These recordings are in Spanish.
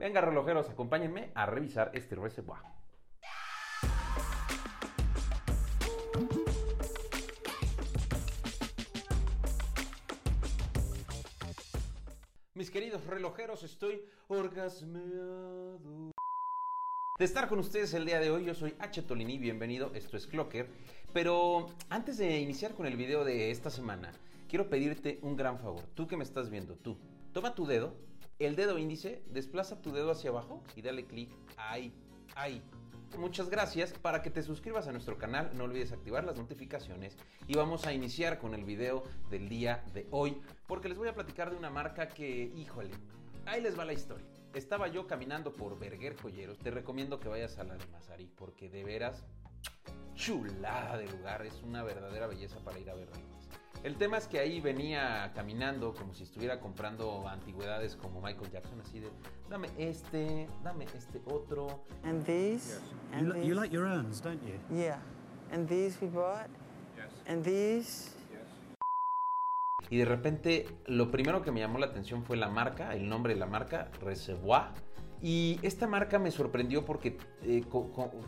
Venga, relojeros, acompáñenme a revisar este reservoir. Mis queridos relojeros, estoy orgasmeado. De estar con ustedes el día de hoy, yo soy H. Tolini, bienvenido, esto es Clocker. Pero antes de iniciar con el video de esta semana, quiero pedirte un gran favor. Tú que me estás viendo, tú, toma tu dedo, el dedo índice, desplaza tu dedo hacia abajo y dale clic ahí, ahí. Muchas gracias. Para que te suscribas a nuestro canal, no olvides activar las notificaciones y vamos a iniciar con el video del día de hoy, porque les voy a platicar de una marca que, híjole, ahí les va la historia. Estaba yo caminando por Berger Joyeros. Te recomiendo que vayas a la de Mazarí, porque de veras chulada de lugar. Es una verdadera belleza para ir a ver El tema es que ahí venía caminando como si estuviera comprando antigüedades como Michael Jackson, así de dame este, dame este otro. And these? Yes. And You, li- these? you like your urns, don't you? Yeah. And these we bought? Yes. And these? Yes. Y de repente lo primero que me llamó la atención fue la marca, el nombre de la marca, Reservoir. Y esta marca me sorprendió porque eh,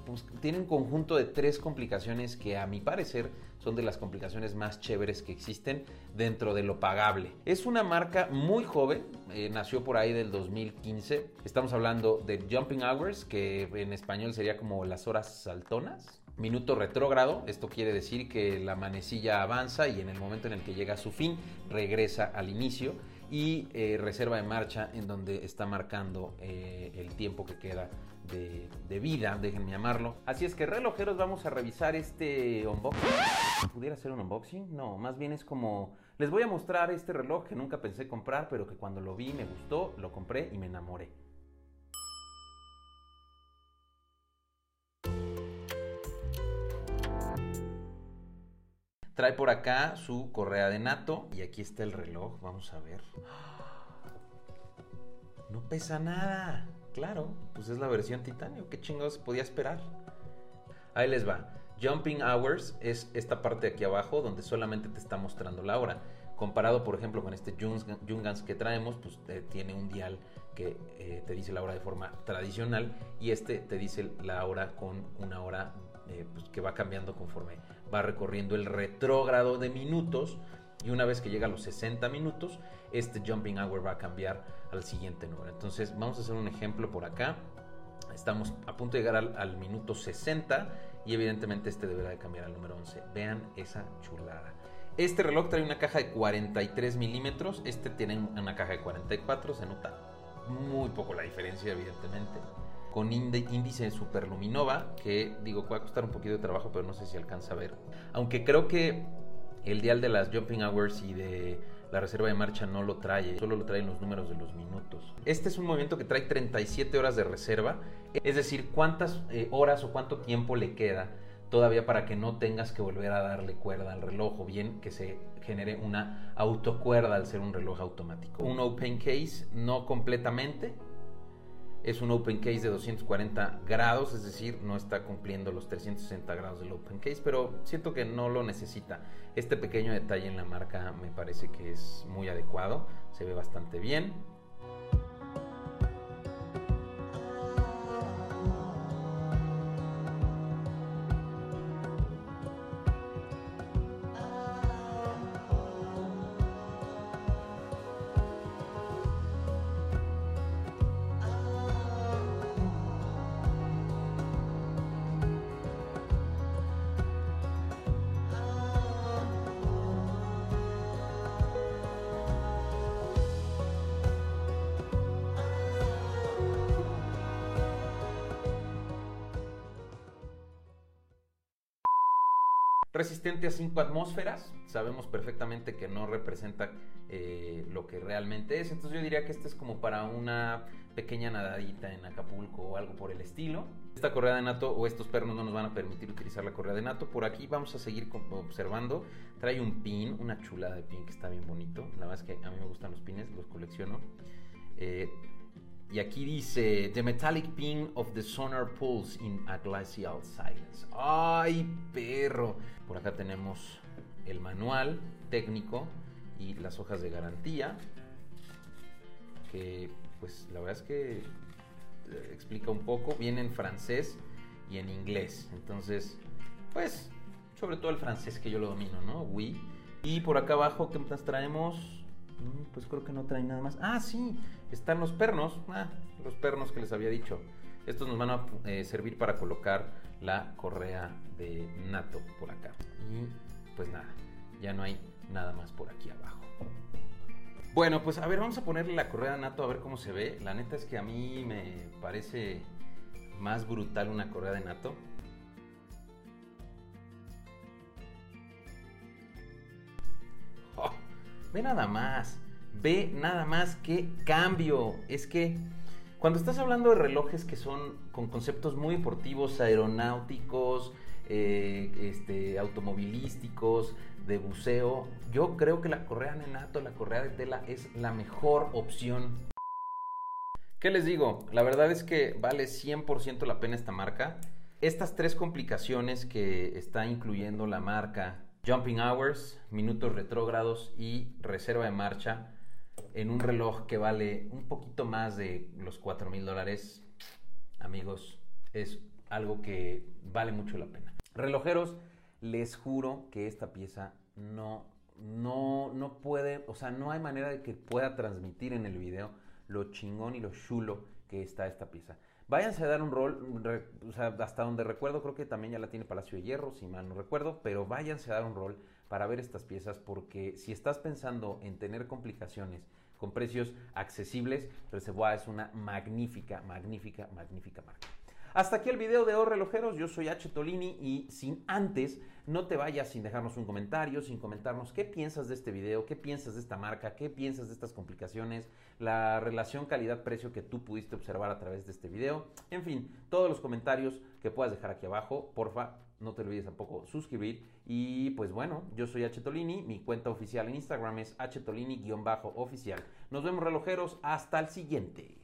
pues, tiene un conjunto de tres complicaciones que a mi parecer son de las complicaciones más chéveres que existen dentro de lo pagable. Es una marca muy joven, eh, nació por ahí del 2015. Estamos hablando de Jumping Hours, que en español sería como las horas saltonas. Minuto retrógrado, esto quiere decir que la manecilla avanza y en el momento en el que llega a su fin regresa al inicio y eh, reserva de marcha en donde está marcando eh, el tiempo que queda de, de vida, déjenme llamarlo. Así es que relojeros vamos a revisar este unboxing. ¿Pudiera ser un unboxing? No, más bien es como... Les voy a mostrar este reloj que nunca pensé comprar, pero que cuando lo vi me gustó, lo compré y me enamoré. Trae por acá su correa de nato y aquí está el reloj, vamos a ver. No pesa nada. Claro, pues es la versión titanio. ¿Qué chingados podía esperar? Ahí les va. Jumping Hours es esta parte de aquí abajo donde solamente te está mostrando la hora. Comparado, por ejemplo, con este Jungans que traemos, pues eh, tiene un dial que eh, te dice la hora de forma tradicional y este te dice la hora con una hora eh, pues, que va cambiando conforme va recorriendo el retrógrado de minutos y una vez que llega a los 60 minutos, este jumping hour va a cambiar al siguiente número. Entonces vamos a hacer un ejemplo por acá. Estamos a punto de llegar al, al minuto 60 y evidentemente este deberá de cambiar al número 11. Vean esa chulada. Este reloj trae una caja de 43 milímetros, este tiene una caja de 44, se nota muy poco la diferencia evidentemente. Con índice superluminova, que digo, va a costar un poquito de trabajo, pero no sé si alcanza a ver. Aunque creo que el dial de las jumping hours y de la reserva de marcha no lo trae, solo lo traen los números de los minutos. Este es un movimiento que trae 37 horas de reserva, es decir, cuántas eh, horas o cuánto tiempo le queda todavía para que no tengas que volver a darle cuerda al reloj o bien que se genere una autocuerda al ser un reloj automático. Un open case no completamente, es un open case de 240 grados, es decir, no está cumpliendo los 360 grados del open case, pero siento que no lo necesita. Este pequeño detalle en la marca me parece que es muy adecuado, se ve bastante bien. Resistente a 5 atmósferas. Sabemos perfectamente que no representa eh, lo que realmente es. Entonces yo diría que este es como para una pequeña nadadita en Acapulco o algo por el estilo. Esta correa de nato o estos pernos no nos van a permitir utilizar la correa de nato. Por aquí vamos a seguir observando. Trae un pin, una chulada de pin que está bien bonito. La verdad es que a mí me gustan los pines, los colecciono. Eh, y aquí dice The Metallic Pin of the Sonar Pulse in a Glacial Silence. ¡Ay, perro! Por acá tenemos el manual técnico y las hojas de garantía. Que, pues, la verdad es que eh, explica un poco, viene en francés y en inglés. Entonces, pues, sobre todo el francés que yo lo domino, ¿no? Oui. Y por acá abajo, ¿qué más traemos? Mm, Pues creo que no trae nada más. Ah, sí, están los pernos. Ah, los pernos que les había dicho. Estos nos van a eh, servir para colocar la correa de nato por acá. Y pues nada, ya no hay nada más por aquí abajo. Bueno, pues a ver, vamos a ponerle la correa de nato a ver cómo se ve. La neta es que a mí me parece más brutal una correa de nato. Ve nada más, ve nada más qué cambio. Es que cuando estás hablando de relojes que son con conceptos muy deportivos, aeronáuticos, eh, este, automovilísticos, de buceo, yo creo que la correa nenato, la correa de tela es la mejor opción. ¿Qué les digo? La verdad es que vale 100% la pena esta marca. Estas tres complicaciones que está incluyendo la marca, jumping hours, minutos retrógrados y reserva de marcha, en un reloj que vale un poquito más de los 4 mil dólares, amigos, es algo que vale mucho la pena. Relojeros, les juro que esta pieza no, no, no puede, o sea, no hay manera de que pueda transmitir en el video lo chingón y lo chulo que está esta pieza. Váyanse a dar un rol, re- o sea, hasta donde recuerdo, creo que también ya la tiene Palacio de Hierro, si mal no recuerdo, pero váyanse a dar un rol para ver estas piezas porque si estás pensando en tener complicaciones con precios accesibles, Reservoir es una magnífica, magnífica, magnífica marca. Hasta aquí el video de hoy, relojeros. Yo soy H. Tolini y sin antes, no te vayas sin dejarnos un comentario, sin comentarnos qué piensas de este video, qué piensas de esta marca, qué piensas de estas complicaciones, la relación calidad-precio que tú pudiste observar a través de este video. En fin, todos los comentarios que puedas dejar aquí abajo, porfa, no te olvides tampoco suscribir. Y pues bueno, yo soy H. Tolini, mi cuenta oficial en Instagram es htolini-oficial. Nos vemos relojeros, hasta el siguiente.